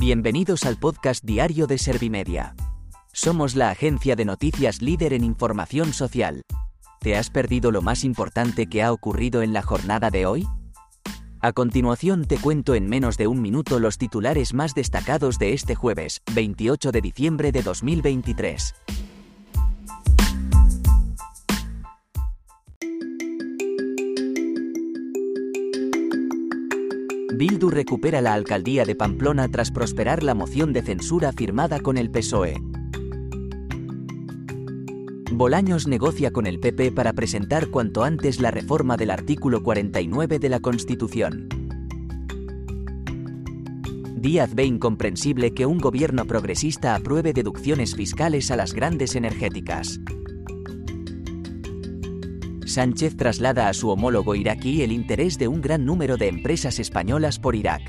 Bienvenidos al podcast diario de Servimedia. Somos la agencia de noticias líder en información social. ¿Te has perdido lo más importante que ha ocurrido en la jornada de hoy? A continuación te cuento en menos de un minuto los titulares más destacados de este jueves, 28 de diciembre de 2023. Bildu recupera la alcaldía de Pamplona tras prosperar la moción de censura firmada con el PSOE. Bolaños negocia con el PP para presentar cuanto antes la reforma del artículo 49 de la Constitución. Díaz ve incomprensible que un gobierno progresista apruebe deducciones fiscales a las grandes energéticas. Sánchez traslada a su homólogo iraquí el interés de un gran número de empresas españolas por Irak.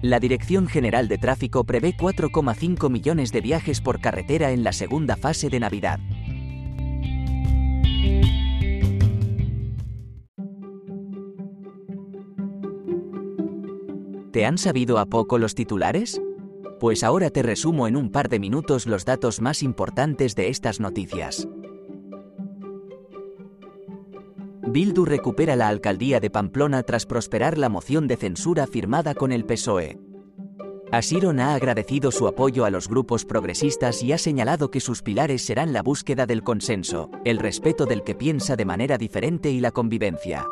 La Dirección General de Tráfico prevé 4,5 millones de viajes por carretera en la segunda fase de Navidad. ¿Te han sabido a poco los titulares? Pues ahora te resumo en un par de minutos los datos más importantes de estas noticias. Bildu recupera la alcaldía de Pamplona tras prosperar la moción de censura firmada con el PSOE. Asiron ha agradecido su apoyo a los grupos progresistas y ha señalado que sus pilares serán la búsqueda del consenso, el respeto del que piensa de manera diferente y la convivencia.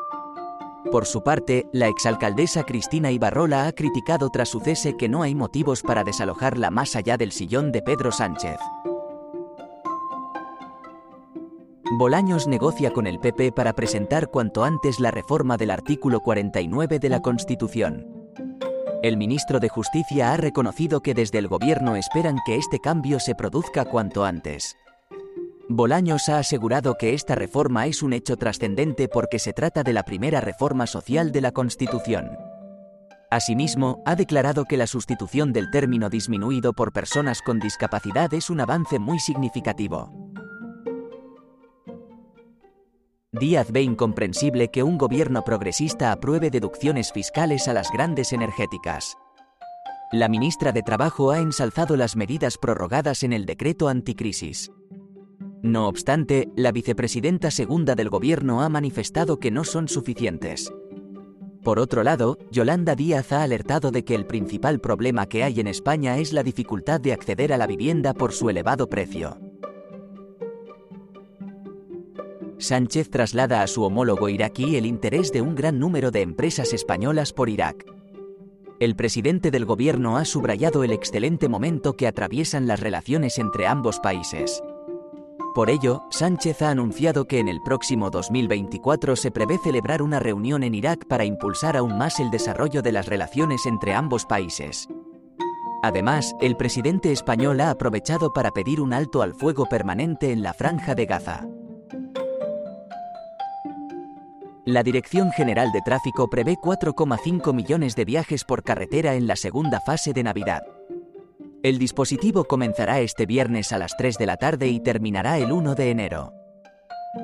Por su parte, la exalcaldesa Cristina Ibarrola ha criticado tras su cese que no hay motivos para desalojarla más allá del sillón de Pedro Sánchez. Bolaños negocia con el PP para presentar cuanto antes la reforma del artículo 49 de la Constitución. El ministro de Justicia ha reconocido que desde el gobierno esperan que este cambio se produzca cuanto antes. Bolaños ha asegurado que esta reforma es un hecho trascendente porque se trata de la primera reforma social de la Constitución. Asimismo, ha declarado que la sustitución del término disminuido por personas con discapacidad es un avance muy significativo. Díaz ve incomprensible que un gobierno progresista apruebe deducciones fiscales a las grandes energéticas. La ministra de Trabajo ha ensalzado las medidas prorrogadas en el decreto anticrisis. No obstante, la vicepresidenta segunda del gobierno ha manifestado que no son suficientes. Por otro lado, Yolanda Díaz ha alertado de que el principal problema que hay en España es la dificultad de acceder a la vivienda por su elevado precio. Sánchez traslada a su homólogo iraquí el interés de un gran número de empresas españolas por Irak. El presidente del gobierno ha subrayado el excelente momento que atraviesan las relaciones entre ambos países. Por ello, Sánchez ha anunciado que en el próximo 2024 se prevé celebrar una reunión en Irak para impulsar aún más el desarrollo de las relaciones entre ambos países. Además, el presidente español ha aprovechado para pedir un alto al fuego permanente en la franja de Gaza. La Dirección General de Tráfico prevé 4,5 millones de viajes por carretera en la segunda fase de Navidad. El dispositivo comenzará este viernes a las 3 de la tarde y terminará el 1 de enero.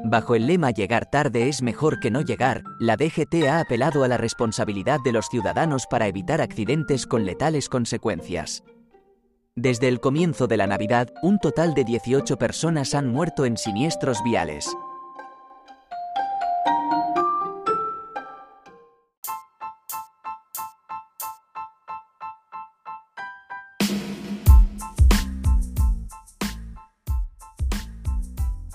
Bajo el lema Llegar tarde es mejor que no llegar, la DGT ha apelado a la responsabilidad de los ciudadanos para evitar accidentes con letales consecuencias. Desde el comienzo de la Navidad, un total de 18 personas han muerto en siniestros viales.